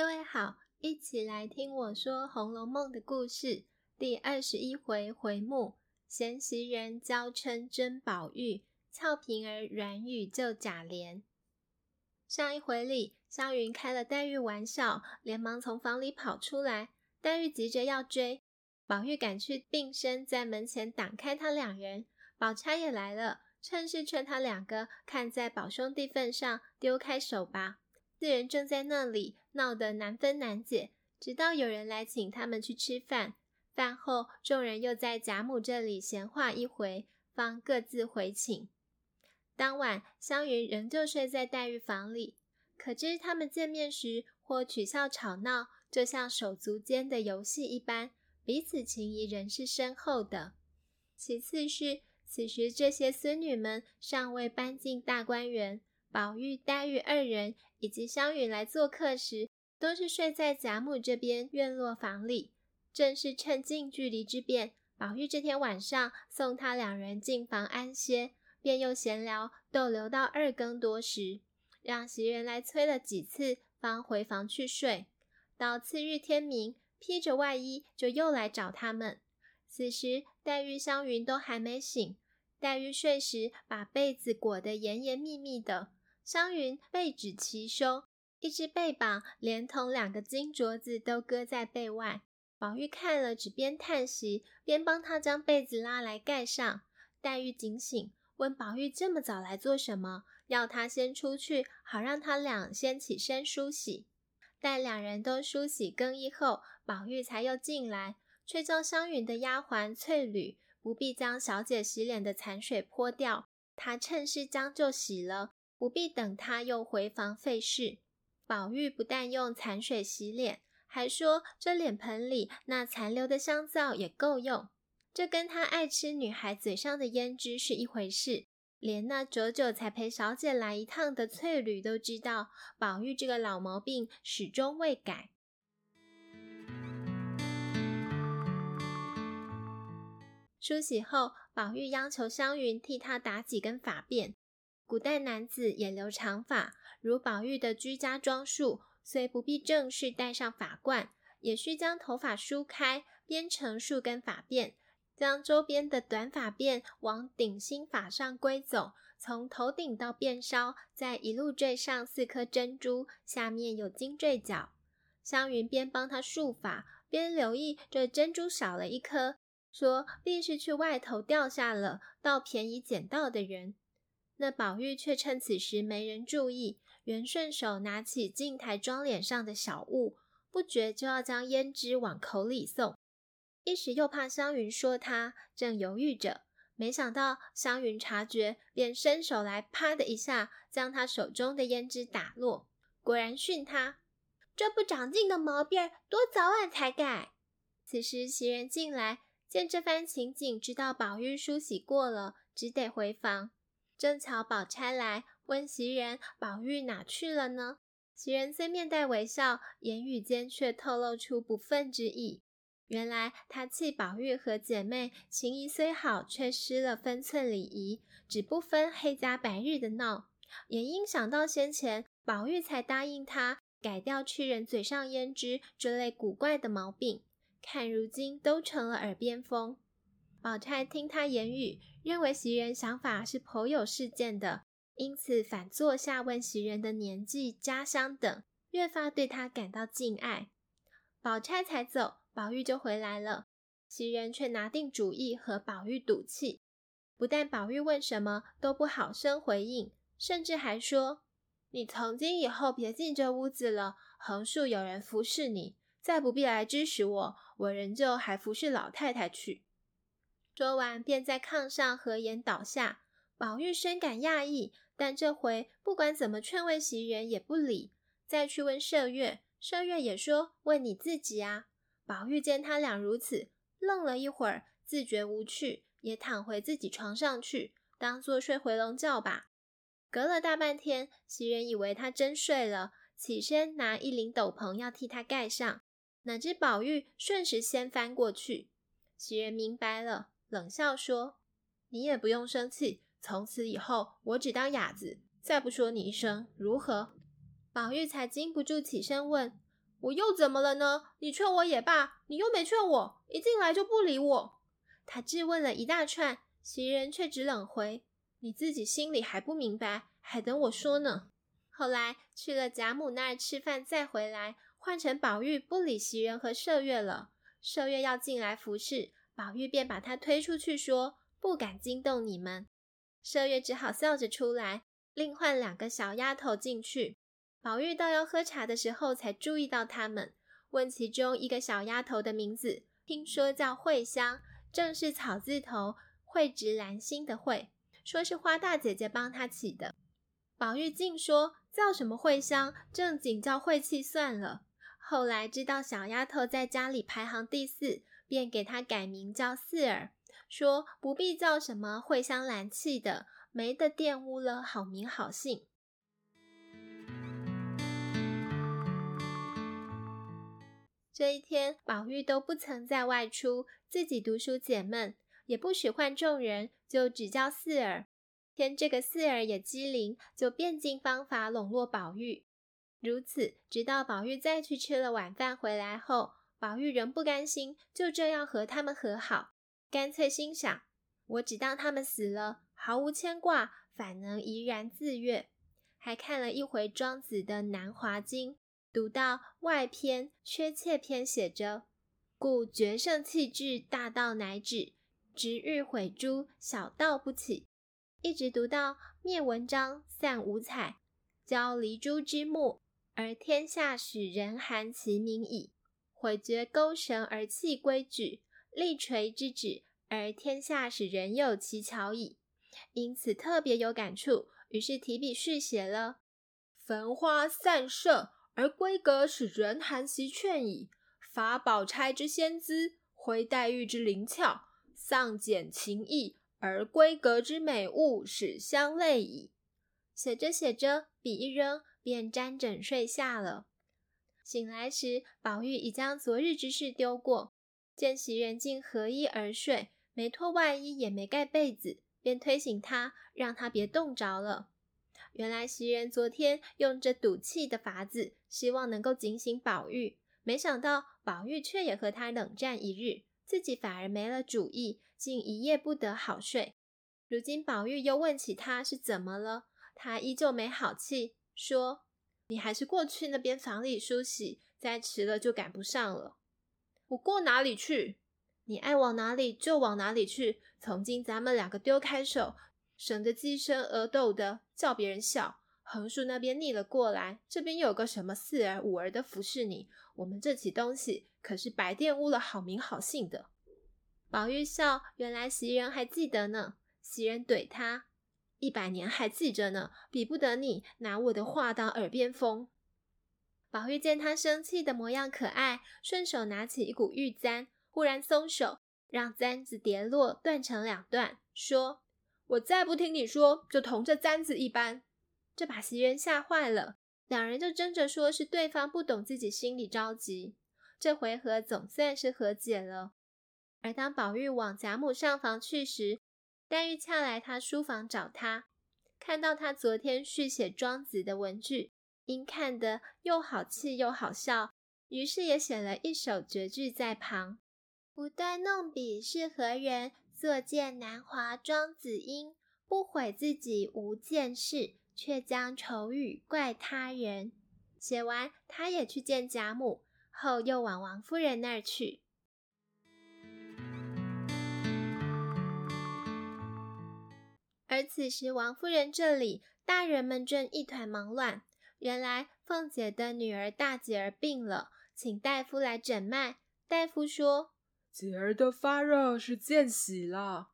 各位好，一起来听我说《红楼梦》的故事。第二十一回回目：嫌袭人娇嗔争宝玉，俏平儿软语救贾琏。上一回里，湘云开了黛玉玩笑，连忙从房里跑出来。黛玉急着要追，宝玉赶去并身在门前挡开他两人。宝钗也来了，趁势劝他两个看在宝兄弟份上，丢开手吧。四人正在那里闹得难分难解，直到有人来请他们去吃饭。饭后，众人又在贾母这里闲话一回，方各自回寝。当晚，湘云仍旧睡在黛玉房里。可知他们见面时，或取笑吵闹，就像手足间的游戏一般，彼此情谊仍是深厚的。其次是，此时这些孙女们尚未搬进大观园。宝玉、黛玉二人以及湘云来做客时，都是睡在贾母这边院落房里。正是趁近距离之便，宝玉这天晚上送他两人进房安歇，便又闲聊逗留到二更多时，让袭人来催了几次，方回房去睡。到次日天明，披着外衣就又来找他们。此时黛玉、湘云都还没醒，黛玉睡时把被子裹得严严密密的。湘云被指齐胸，一只被绑连同两个金镯子都搁在被外。宝玉看了，只边叹息边帮他将被子拉来盖上。黛玉警醒，问宝玉这么早来做什么？要他先出去，好让他俩先起身梳洗。待两人都梳洗更衣后，宝玉才又进来，却叫湘云的丫鬟翠缕不必将小姐洗脸的残水泼掉，他趁势将就洗了。不必等他又回房费事。宝玉不但用残水洗脸，还说这脸盆里那残留的香皂也够用。这跟他爱吃女孩嘴上的胭脂是一回事。连那久久才陪小姐来一趟的翠缕都知道，宝玉这个老毛病始终未改。梳洗后，宝玉央求湘云替他打几根发辫。古代男子也留长发，如宝玉的居家装束，虽不必正式戴上发冠，也需将头发梳开，编成数根发辫，将周边的短发辫往顶心发上归总，从头顶到辫梢，再一路缀上四颗珍珠，下面有金坠角。湘云边帮他束发，边留意这珍珠少了一颗，说必是去外头掉下了，到便宜捡到的人。那宝玉却趁此时没人注意，原顺手拿起镜台装脸上的小物，不觉就要将胭脂往口里送，一时又怕湘云说他，正犹豫着，没想到湘云察觉，便伸手来，啪的一下将他手中的胭脂打落，果然训他：“这不长进的毛病，多早晚才改。”此时袭人进来，见这番情景，知道宝玉梳洗过了，只得回房。正巧宝钗来问袭人：“宝玉哪去了呢？”袭人虽面带微笑，言语间却透露出不忿之意。原来她气宝玉和姐妹情谊虽好，却失了分寸礼仪，只不分黑家白日的闹。也因想到先前宝玉才答应她改掉去人嘴上胭脂这类古怪的毛病，看如今都成了耳边风。宝钗听他言语，认为袭人想法是颇有事见的，因此反坐下问袭人的年纪、家乡等，越发对他感到敬爱。宝钗才走，宝玉就回来了。袭人却拿定主意和宝玉赌气，不但宝玉问什么都不好声回应，甚至还说：“你从今以后别进这屋子了，横竖有人服侍你，再不必来支使我，我仍旧还服侍老太太去。”说完，便在炕上合眼倒下。宝玉深感讶异，但这回不管怎么劝慰袭人，也不理。再去问麝月，麝月也说：“问你自己啊。”宝玉见他俩如此，愣了一会儿，自觉无趣，也躺回自己床上去，当作睡回笼觉吧。隔了大半天，袭人以为他真睡了，起身拿一领斗篷要替他盖上，哪知宝玉瞬时掀翻过去。袭人明白了。冷笑说：“你也不用生气，从此以后我只当哑子，再不说你一声，如何？”宝玉才禁不住起身问：“我又怎么了呢？你劝我也罢，你又没劝我，一进来就不理我。他质问了一大串，袭人却只冷回：“你自己心里还不明白，还等我说呢。”后来去了贾母那儿吃饭，再回来，换成宝玉不理袭人和麝月了。麝月要进来服侍，宝玉便把他推出去，说：“不敢惊动你们。”麝月只好笑着出来，另换两个小丫头进去。宝玉到要喝茶的时候，才注意到他们，问其中一个小丫头的名字，听说叫慧香，正是草字头蕙质兰心的慧，说是花大姐姐帮她起的。宝玉竟说叫什么慧香，正经叫晦气算了。后来知道小丫头在家里排行第四，便给她改名叫四儿，说不必叫什么蕙香兰气的，没得玷污了好名好姓。这一天，宝玉都不曾再外出，自己读书解闷，也不许唤众人，就只叫四儿。偏这个四儿也机灵，就变尽方法笼络宝玉。如此，直到宝玉再去吃了晚饭回来后，宝玉仍不甘心，就这样和他们和好，干脆心想：我只当他们死了，毫无牵挂，反能怡然自悦。还看了一回庄子的《南华经》。读到外篇缺切篇，写着：“故决胜气质，大道乃止；直欲毁诸，小道不起。”一直读到灭文章，散五彩，交离诸之目，而天下使人含其名矣；毁绝钩绳而弃规矩，立锤之指，而天下使人有其巧矣。因此特别有感触，于是提笔续写了：“焚花散射。”而闺阁使人含其劝矣，法宝钗之仙姿，灰黛玉之灵俏，丧简情意，而闺阁之美物始相类矣。写着写着，笔一扔，便沾枕睡下了。醒来时，宝玉已将昨日之事丢过，见袭人竟合衣而睡，没脱外衣，也没盖被子，便推醒他，让他别冻着了。原来袭人昨天用这赌气的法子，希望能够警醒宝玉，没想到宝玉却也和他冷战一日，自己反而没了主意，竟一夜不得好睡。如今宝玉又问起他是怎么了，他依旧没好气，说：“你还是过去那边房里梳洗，再迟了就赶不上了。”“我过哪里去？你爱往哪里就往哪里去。从今咱们两个丢开手。”省得鸡生鹅窦的叫别人笑。横竖那边逆了过来，这边有个什么四儿五儿的服侍你，我们这起东西可是白玷污了好名好姓的。宝玉笑，原来袭人还记得呢。袭人怼他，一百年还记着呢，比不得你拿我的话当耳边风。宝玉见他生气的模样可爱，顺手拿起一股玉簪，忽然松手，让簪子跌落，断成两段，说。我再不听你说，就同这簪子一般。这把袭人吓坏了，两人就争着说是对方不懂自己心里着急。这回合总算是和解了。而当宝玉往贾母上房去时，黛玉恰来他书房找他，看到他昨天续写庄子的文句，因看得又好气又好笑，于是也写了一首绝句在旁：“不断弄笔是何人？”作见南华庄子音，不悔自己无见识，却将愁语怪他人。写完，他也去见贾母，后又往王夫人那儿去。而此时，王夫人这里大人们正一团忙乱。原来凤姐的女儿大姐儿病了，请大夫来诊脉。大夫说。姐儿的发热是见喜了。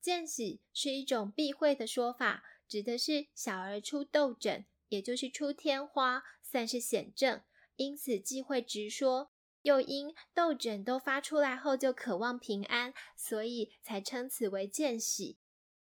见喜是一种避讳的说法，指的是小儿出痘疹，也就是出天花，算是险症，因此忌讳直说。又因痘疹都发出来后就渴望平安，所以才称此为见喜。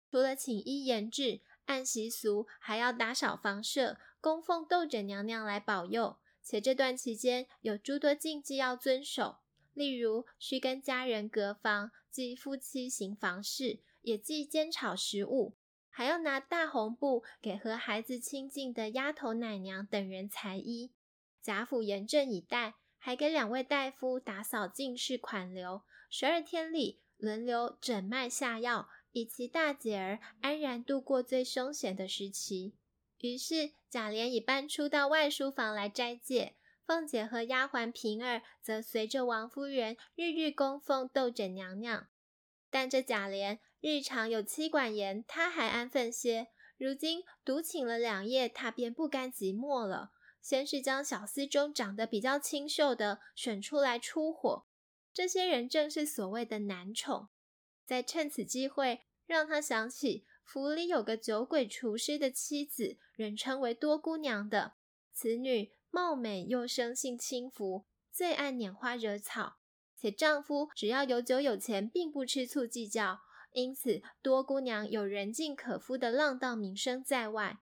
除了请医研治，按习俗还要打扫房舍，供奉痘疹娘娘来保佑。且这段期间有诸多禁忌要遵守。例如，需跟家人隔房，忌夫妻行房事，也忌煎炒食物，还要拿大红布给和孩子亲近的丫头、奶娘等人裁衣。贾府严阵以待，还给两位大夫打扫进士款流，十二天里轮流诊脉下药，以其大姐儿安然度过最凶险的时期。于是贾琏已搬出到外书房来斋戒，凤姐和丫鬟平儿则随着王夫人日日供奉窦枕娘娘。但这贾琏日常有妻管严，她还安分些。如今独请了两夜，她便不甘寂寞了。先是将小厮中长得比较清秀的选出来出火，这些人正是所谓的男宠。再趁此机会，让他想起府里有个酒鬼厨师的妻子，人称为多姑娘的。此女貌美又生性轻浮，最爱拈花惹草，且丈夫只要有酒有钱，并不吃醋计较。因此，多姑娘有人尽可夫的浪荡名声在外。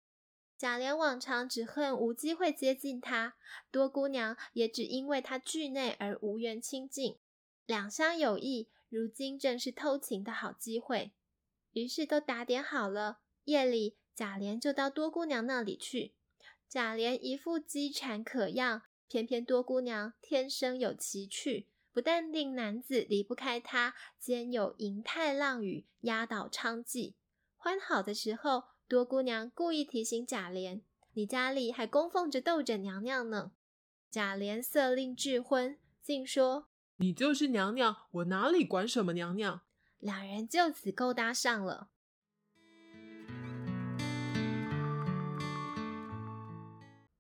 贾琏往常只恨无机会接近她，多姑娘也只因为她惧内而无缘亲近。两相有意，如今正是偷情的好机会。于是都打点好了，夜里贾琏就到多姑娘那里去。贾琏一副饥馋可样，偏偏多姑娘天生有奇趣。不但令男子离不开她，兼有银泰浪语压倒娼妓。欢好的时候，多姑娘故意提醒贾琏：“你家里还供奉着斗枕娘娘呢。”贾琏色令智昏，竟说：“你就是娘娘，我哪里管什么娘娘？”两人就此勾搭上了。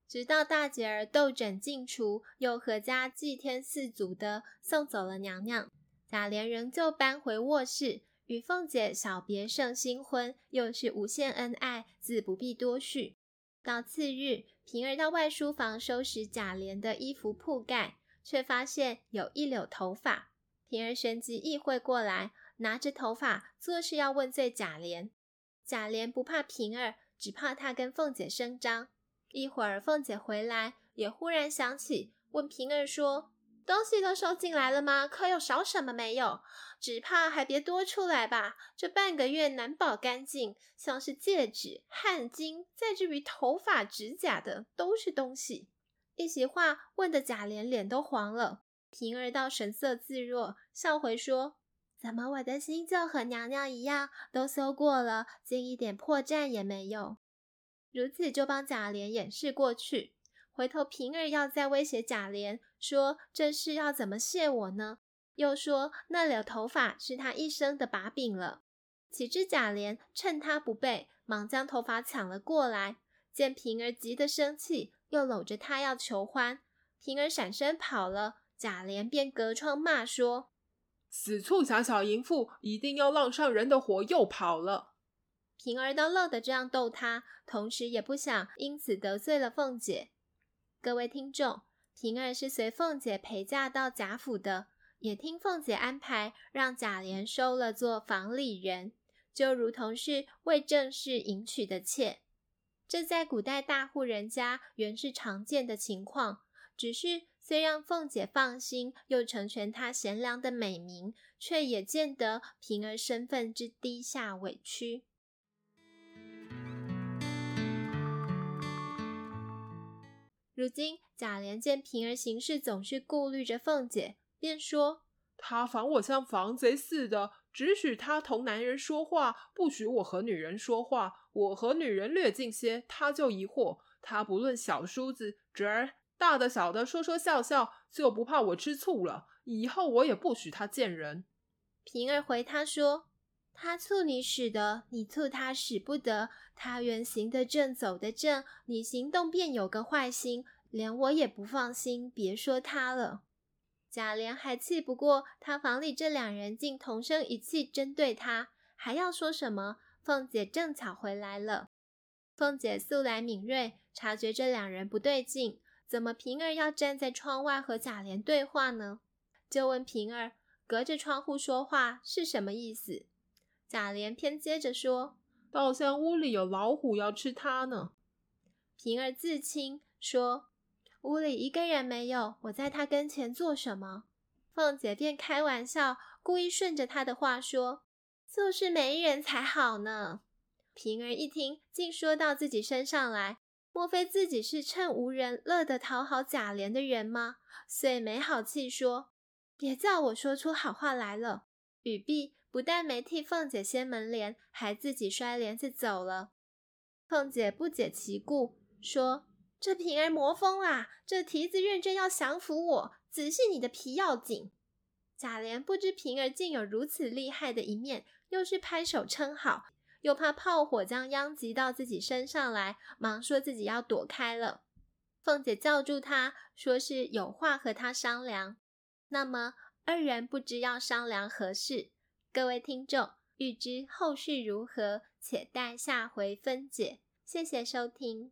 直到大姐儿斗枕进厨，又阖家祭天四祖的送走了娘娘，贾琏仍旧搬回卧室，与凤姐小别胜新婚，又是无限恩爱，自不必多叙。到次日，平儿到外书房收拾贾琏的衣服铺盖，却发现有一绺头发。平儿旋即意会过来，拿着头发作势要问罪贾琏。贾琏不怕平儿，只怕她跟凤姐声张。一会儿，凤姐回来，也忽然想起，问平儿说：“东西都收进来了吗？可有少什么没有？只怕还别多出来吧。这半个月难保干净，像是戒指、汗巾，再至于头发、指甲的，都是东西。”一席话问的贾琏脸都黄了。平儿倒神色自若，笑回说：“怎么我的心就和娘娘一样，都搜过了，竟一点破绽也没有。”如此就帮贾琏掩饰过去。回头平儿要再威胁贾琏，说这事要怎么谢我呢？又说那绺头发是他一生的把柄了。岂知贾琏趁他不备，忙将头发抢了过来。见平儿急得生气，又搂着他要求欢。平儿闪身跑了，贾琏便隔窗骂说：“死促狭小淫妇，一定要浪上人的火，又跑了。”平儿都乐得这样逗他，同时也不想因此得罪了凤姐。各位听众，平儿是随凤姐陪嫁到贾府的，也听凤姐安排，让贾琏收了做房里人，就如同是为正室迎娶的妾。这在古代大户人家原是常见的情况，只是虽让凤姐放心，又成全她贤良的美名，却也见得平儿身份之低下委屈。如今贾琏见平儿行事总是顾虑着凤姐，便说：“她防我像防贼似的，只许他同男人说话，不许我和女人说话。我和女人略近些，他就疑惑。他不论小叔子侄儿，大的小的，说说笑笑，就不怕我吃醋了。以后我也不许他见人。”平儿回他说。他醋你使得，你醋他使不得。他原行得正，走得正，你行动便有个坏心，连我也不放心。别说他了。贾琏还气不过，他房里这两人竟同声一气针对他，还要说什么？凤姐正巧回来了。凤姐素来敏锐，察觉这两人不对劲，怎么平儿要站在窗外和贾琏对话呢？就问平儿，隔着窗户说话是什么意思？贾琏偏接着说：“倒像屋里有老虎要吃他呢。”平儿自清说：“屋里一个人没有，我在他跟前做什么？”凤姐便开玩笑，故意顺着他的话说：“就是没人才好呢。”平儿一听，竟说到自己身上来，莫非自己是趁无人乐得讨好贾琏的人吗？遂没好气说：“别叫我说出好话来了。”语毕，不但没替凤姐掀门帘，还自己摔帘子走了。凤姐不解其故，说：“这平儿魔疯啦！这蹄子认真要降服我，仔细你的皮要紧。”贾琏不知平儿竟有如此厉害的一面，又是拍手称好。又怕炮火将殃及到自己身上来，忙说自己要躲开了。凤姐叫住他，说是有话和他商量。那么二人不知要商量何事？各位听众欲知后事如何，且待下回分解。谢谢收听。